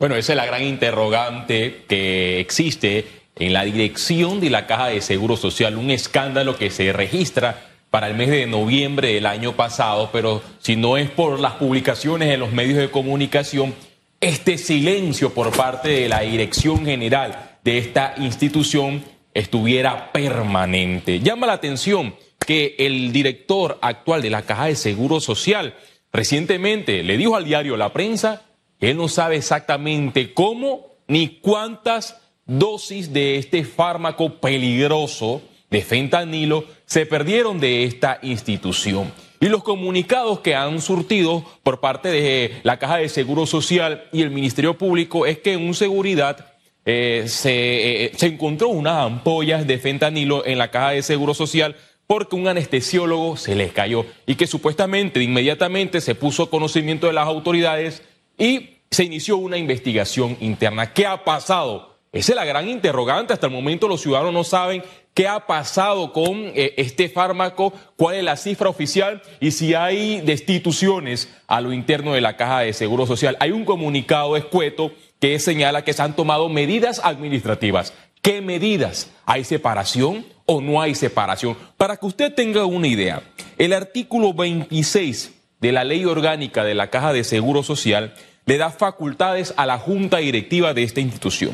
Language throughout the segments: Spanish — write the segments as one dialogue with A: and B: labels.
A: Bueno, esa es la gran interrogante que existe en la dirección de la Caja de Seguro Social, un escándalo que se registra para el mes de noviembre del año pasado, pero si no es por las publicaciones en los medios de comunicación, este silencio por parte de la dirección general de esta institución estuviera permanente. Llama la atención que el director actual de la Caja de Seguro Social recientemente le dijo al diario La Prensa él no sabe exactamente cómo ni cuántas dosis de este fármaco peligroso de fentanilo se perdieron de esta institución. Y los comunicados que han surtido por parte de la Caja de Seguro Social y el Ministerio Público es que en seguridad eh, se, eh, se encontró unas ampollas de fentanilo en la Caja de Seguro Social porque un anestesiólogo se les cayó y que supuestamente inmediatamente se puso conocimiento de las autoridades y se inició una investigación interna. ¿Qué ha pasado? Esa es la gran interrogante. Hasta el momento los ciudadanos no saben qué ha pasado con eh, este fármaco, cuál es la cifra oficial y si hay destituciones a lo interno de la Caja de Seguro Social. Hay un comunicado escueto que señala que se han tomado medidas administrativas. ¿Qué medidas? ¿Hay separación o no hay separación? Para que usted tenga una idea, el artículo 26 de la Ley Orgánica de la Caja de Seguro Social le da facultades a la Junta Directiva de esta institución.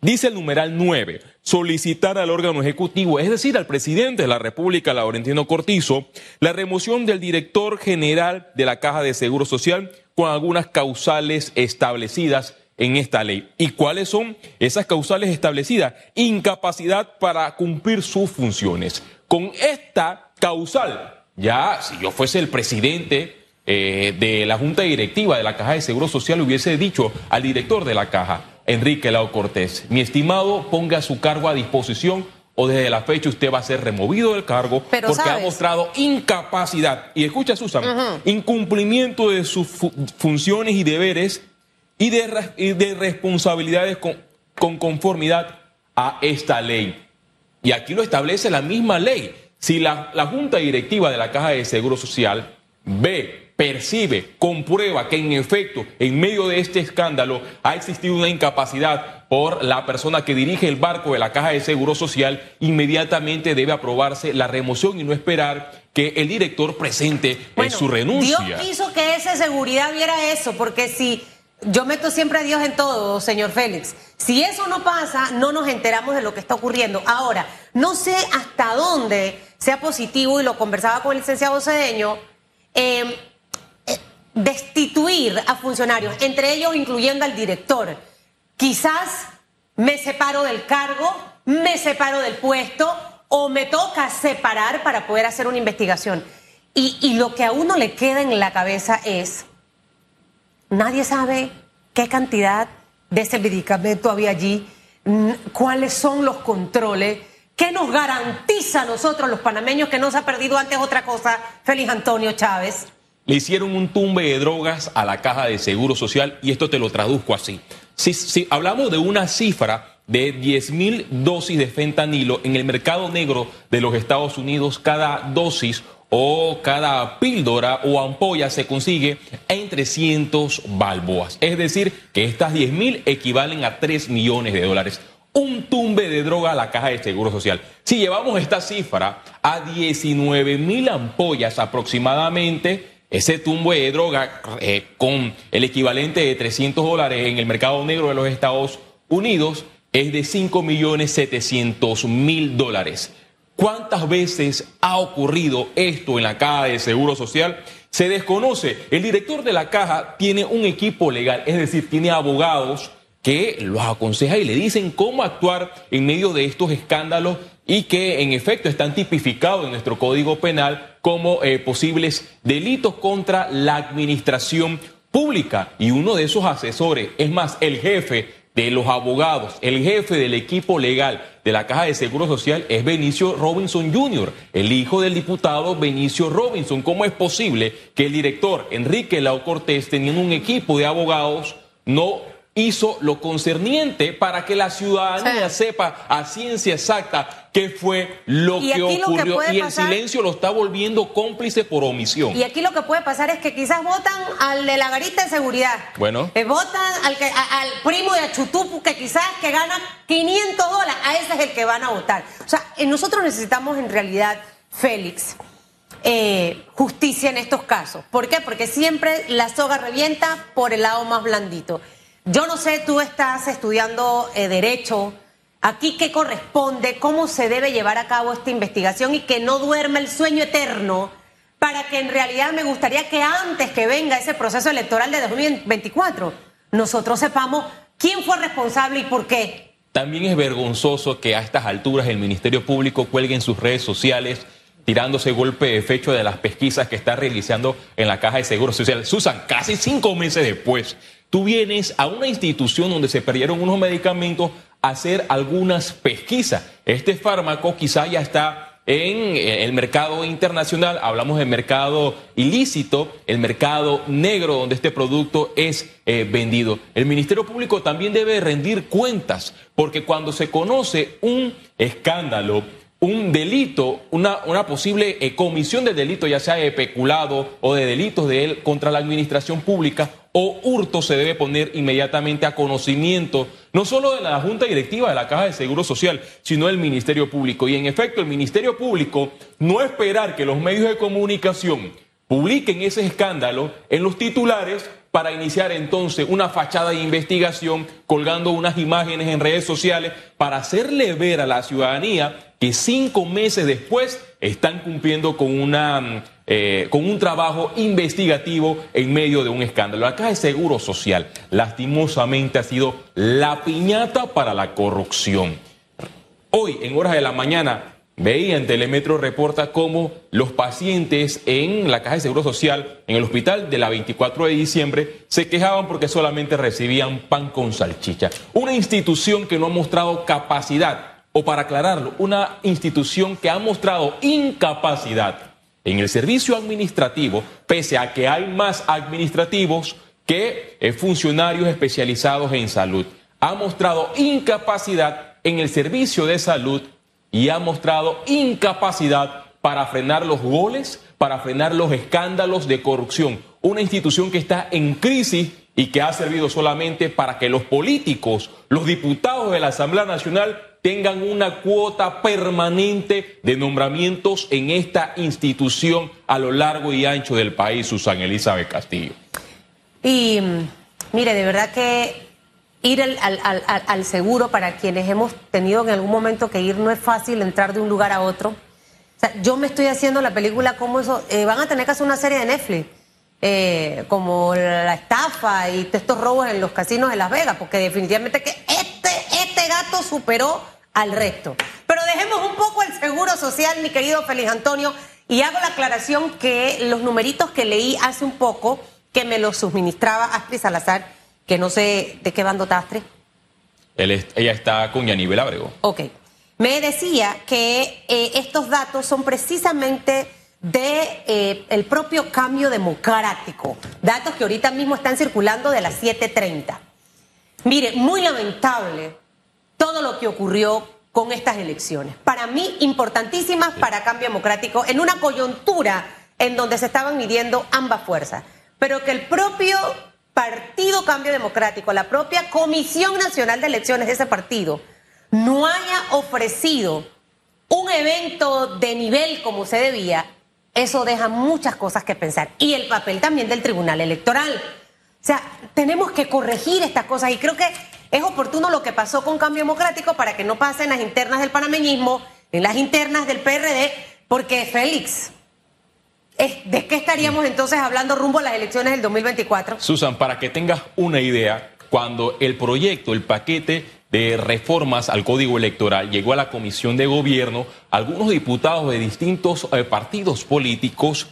A: Dice el numeral 9, solicitar al órgano ejecutivo, es decir, al presidente de la República, Laurentino Cortizo, la remoción del director general de la Caja de Seguro Social con algunas causales establecidas en esta ley. ¿Y cuáles son esas causales establecidas? Incapacidad para cumplir sus funciones. Con esta causal, ya si yo fuese el presidente eh, de la Junta Directiva de la Caja de Seguro Social hubiese dicho al director de la Caja, Enrique Lao Cortés, mi estimado, ponga su cargo a disposición o desde la fecha usted va a ser removido del cargo porque ha mostrado incapacidad. Y escucha, Susan, incumplimiento de sus funciones y deberes y de, responsabilidades con, conformidad a esta ley. Y aquí lo establece la misma ley. Si la, la Junta Directiva de la Caja de Seguro Social ve, percibe, comprueba que en efecto, en medio de este escándalo, ha existido una incapacidad por la persona que dirige el barco de la Caja de Seguro Social, inmediatamente debe aprobarse la remoción y no esperar que el director presente su renuncia.
B: Dios quiso que esa seguridad viera eso, porque si yo meto siempre a Dios en todo, señor Félix. Si eso no pasa, no nos enteramos de lo que está ocurriendo. Ahora, no sé hasta dónde sea positivo, y lo conversaba con el licenciado Cedeño, eh, destituir a funcionarios, entre ellos incluyendo al director. Quizás me separo del cargo, me separo del puesto o me toca separar para poder hacer una investigación. Y, lo que a uno le queda en la cabeza es Nadie sabe qué cantidad de ese medicamento había allí, cuáles son los controles, qué nos garantiza a nosotros los panameños que no se ha perdido antes otra cosa, Félix Antonio Chávez.
A: Le hicieron un tumbe de drogas a la caja de seguro social y esto te lo traduzco así. Si, hablamos de una cifra de 10 mil dosis de fentanilo en el mercado negro de los Estados Unidos, cada dosis o cada píldora o ampolla se consigue en 300 balboas. Es decir, que estas 10 mil equivalen a 3 millones de dólares. Un tumbe de droga a la caja de seguro social. Si llevamos esta cifra a 19 mil ampollas aproximadamente, ese tumbe de droga eh, con el equivalente de 300 dólares en el mercado negro de los Estados Unidos es de 5 millones 700 mil dólares. ¿Cuántas veces ha ocurrido esto en la caja de Seguro Social? Se desconoce. El director de la caja tiene un equipo legal, es decir, tiene abogados que los aconseja y le dicen cómo actuar en medio de estos escándalos y que en efecto están tipificados en nuestro Código Penal como eh, posibles delitos contra la administración pública. Y uno de esos asesores, es más, el jefe de los abogados, el jefe del equipo legal de la Caja de Seguro Social es Benicio Robinson Jr., el hijo del diputado Benicio Robinson. ¿Cómo es posible que el director Enrique Lau Cortés, teniendo un equipo de abogados, no hizo lo concerniente para que la ciudadanía sepa a ciencia exacta qué fue lo que ocurrió y el silencio lo está volviendo cómplice por omisión.
B: Y aquí lo que puede pasar es que quizás votan al de la garita de seguridad.
A: Bueno.
B: Eh, votan al, que, al primo de Achutupu que quizás que gana 500 dólares, a ese es el que van a votar. O sea, eh, nosotros necesitamos en realidad, Félix, eh, justicia en estos casos. ¿Por qué? Porque siempre la soga revienta por el lado más blandito. Yo no sé, tú estás estudiando eh, derecho. Aquí qué corresponde, cómo se debe llevar a cabo esta investigación y que no duerma el sueño eterno para que en realidad me gustaría que antes que venga ese proceso electoral de 2024, nosotros sepamos quién fue responsable y por qué.
A: También es vergonzoso que a estas alturas el Ministerio Público cuelgue en sus redes sociales tirándose golpe de fecho de las pesquisas que está realizando en la Caja de Seguro Social. Susan, casi cinco meses después, tú vienes a una institución donde se perdieron unos medicamentos a hacer algunas pesquisas. Este fármaco quizá ya está en el mercado internacional, hablamos del mercado ilícito, el mercado negro donde este producto es eh, vendido. El Ministerio Público también debe rendir cuentas, porque cuando se conoce un escándalo, un delito, una, una posible eh, comisión de delito, ya sea de peculado o de delitos de él contra la administración pública o hurto, se debe poner inmediatamente a conocimiento no solo de la Junta Directiva de la Caja de Seguro Social, sino del Ministerio Público. Y en efecto, el Ministerio Público no esperar que los medios de comunicación publiquen ese escándalo en los titulares para iniciar entonces una fachada de investigación colgando unas imágenes en redes sociales para hacerle ver a la ciudadanía que cinco meses después están cumpliendo con, una, eh, con un trabajo investigativo en medio de un escándalo. Acá el Seguro Social lastimosamente ha sido la piñata para la corrupción. Hoy, en horas de la mañana, Veía en Telemetro reporta cómo los pacientes en la Caja de Seguro Social, en el hospital de la 24 de diciembre, se quejaban porque solamente recibían pan con salchicha. Una institución que no ha mostrado capacidad, o para aclararlo, una institución que ha mostrado incapacidad en el servicio administrativo, pese a que hay más administrativos que eh, funcionarios especializados en salud. Ha mostrado incapacidad en el servicio de salud y ha mostrado incapacidad para frenar los goles, para frenar los escándalos de corrupción. Una institución que está en crisis y que ha servido solamente para que los políticos, los diputados de la Asamblea Nacional tengan una cuota permanente de nombramientos en esta institución a lo largo y ancho del país, Susana Elizabeth Castillo.
B: Y mire, de verdad que ir al, seguro para quienes hemos tenido en algún momento que ir no es fácil entrar de un lugar a otro. Yo me estoy haciendo la película como eso, eh, van a tener que hacer una serie de Netflix, eh, como la estafa y estos robos en los casinos de Las Vegas, porque definitivamente que gato superó al resto. Pero dejemos un poco el seguro social, mi querido Félix Antonio, y hago la aclaración que los numeritos que leí hace un poco, que me los suministraba Astrid Salazar, que no sé de qué bando Tastre.
A: ella está con Yanibel Abrego.
B: Ok. Me decía que eh, estos datos son precisamente de eh, el propio cambio democrático, datos que ahorita mismo están circulando de las 7.30. Mire, muy lamentable todo lo que ocurrió con estas elecciones. Para mí, importantísimas para cambio democrático, en una coyuntura en donde se estaban midiendo ambas fuerzas, pero que el propio Partido Cambio Democrático, la propia Comisión Nacional de Elecciones de ese partido, no haya ofrecido un evento de nivel como se debía, eso deja muchas cosas que pensar. Y el papel también del Tribunal Electoral. O sea, tenemos que corregir estas cosas y creo que es oportuno lo que pasó con Cambio Democrático para que no pasen las internas del panameñismo, en las internas del PRD, porque Félix, ¿De qué estaríamos entonces hablando rumbo a las elecciones del 2024?
A: Susan, para que tengas una idea, cuando el proyecto, el paquete de reformas al Código Electoral llegó a la Comisión de Gobierno, algunos diputados de distintos eh, partidos políticos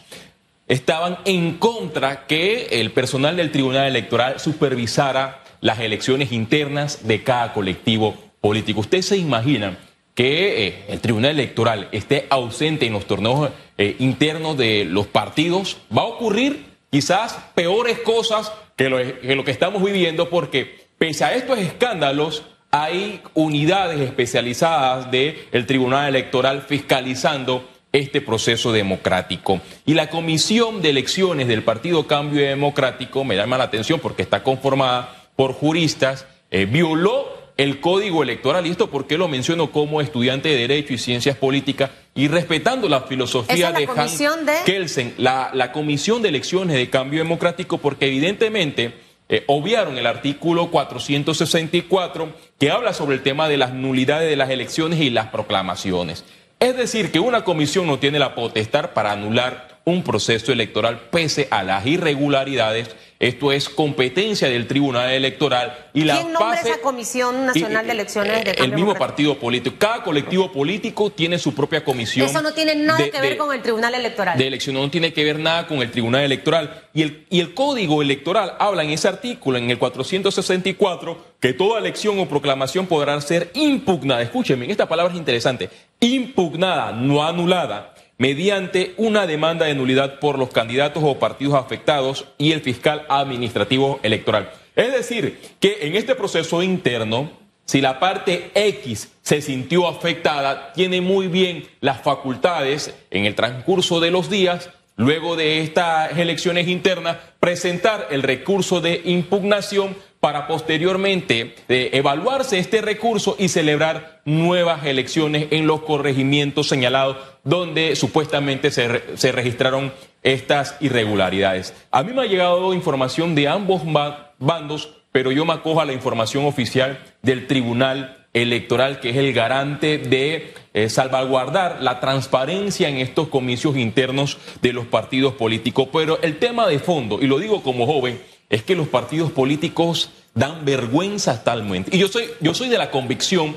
A: estaban en contra que el personal del Tribunal Electoral supervisara las elecciones internas de cada colectivo político. ¿Ustedes se imaginan que eh, el Tribunal Electoral esté ausente en los torneos eh, internos de los partidos, va a ocurrir quizás peores cosas que lo, que estamos viviendo porque pese a estos escándalos, hay unidades especializadas del Tribunal Electoral fiscalizando este proceso democrático. Y la Comisión de Elecciones del Partido Cambio Democrático, me llama la atención porque está conformada por juristas, eh, violó el código electoral. ¿Y esto por qué lo menciono como estudiante de Derecho y Ciencias Políticas y respetando la filosofía de
B: Han de...
A: Kelsen, la, la Comisión de Elecciones de Cambio Democrático, porque evidentemente eh, obviaron el artículo 464 que habla sobre el tema de las nulidades de las elecciones y las proclamaciones. Es decir, que una comisión no tiene la potestad para anular un proceso electoral pese a las irregularidades esto es competencia del Tribunal Electoral
B: y la ¿Quién nombra esa Comisión Nacional de Elecciones de
A: El mismo partido político. Cada colectivo político tiene su propia comisión.
B: Eso no tiene nada que ver con el Tribunal Electoral.
A: De elección no tiene que ver nada con el Tribunal Electoral. Y el, y el Código Electoral habla en ese artículo, en el 464, que toda elección o proclamación podrá ser impugnada. Escúchenme, esta palabra es interesante. Impugnada, no anulada mediante una demanda de nulidad por los candidatos o partidos afectados y el fiscal administrativo electoral. Es decir, que en este proceso interno, si la parte X se sintió afectada, tiene muy bien las facultades en el transcurso de los días, luego de estas elecciones internas, presentar el recurso de impugnación para posteriormente eh, evaluarse este recurso y celebrar nuevas elecciones en los corregimientos señalados donde supuestamente se, se registraron estas irregularidades. A mí me ha llegado información de ambos bandos, pero yo me acojo a la información oficial del Tribunal Electoral, que es el garante de eh, salvaguardar la transparencia en estos comicios internos de los partidos políticos. Pero el tema de fondo, y lo digo como joven, es que los partidos políticos dan vergüenza talmente. Y yo soy, yo soy de la convicción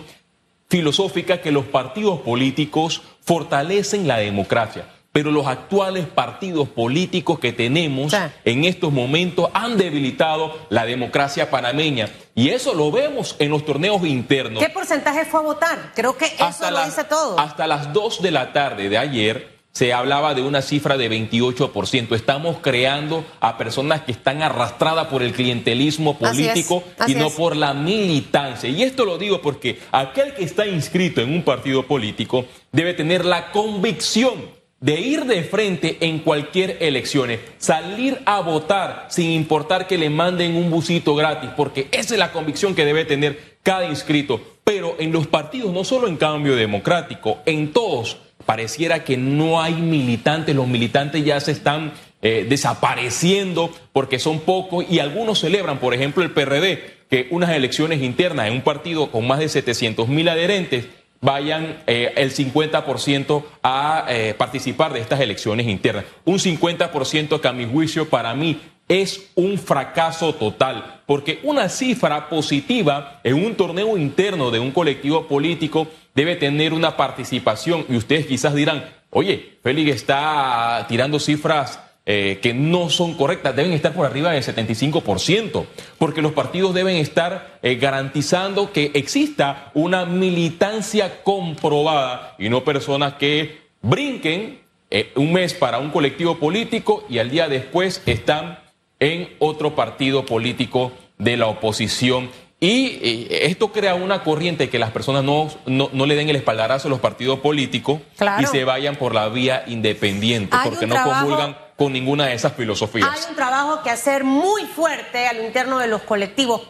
A: filosófica que los partidos políticos fortalecen la democracia. Pero los actuales partidos políticos que tenemos en estos momentos han debilitado la democracia panameña. Y eso lo vemos en los torneos internos.
B: ¿Qué porcentaje fue a votar? Creo que eso lo dice todo.
A: Hasta las 2 de la tarde de ayer, se hablaba de una cifra de 28%. Estamos creando a personas que están arrastradas por el clientelismo político y no por la militancia. Y esto lo digo porque aquel que está inscrito en un partido político debe tener la convicción de ir de frente en cualquier elección, salir a votar sin importar que le manden un busito gratis, porque esa es la convicción que debe tener cada inscrito. Pero en los partidos, no solo en cambio democrático, en todos, pareciera que no hay militantes, los militantes ya se están eh, desapareciendo porque son pocos y algunos celebran, por ejemplo, el PRD, que unas elecciones internas en un partido con más de 700 mil adherentes vayan eh, el 50% a eh, participar de estas elecciones internas. Un 50% que a mi juicio para mí es un fracaso total, porque una cifra positiva en un torneo interno de un colectivo político debe tener una participación y ustedes quizás dirán, oye, Félix está tirando cifras eh, que no son correctas, deben estar por arriba del 75%, porque los partidos deben estar eh, garantizando que exista una militancia comprobada y no personas que brinquen eh, un mes para un colectivo político y al día después están en otro partido político de la oposición. Y esto crea una corriente que las personas no, no, le den el espaldarazo a los partidos políticos y se vayan por la vía independiente, porque no comulgan con ninguna de esas filosofías.
B: Hay un trabajo que hacer muy fuerte al interno de los colectivos.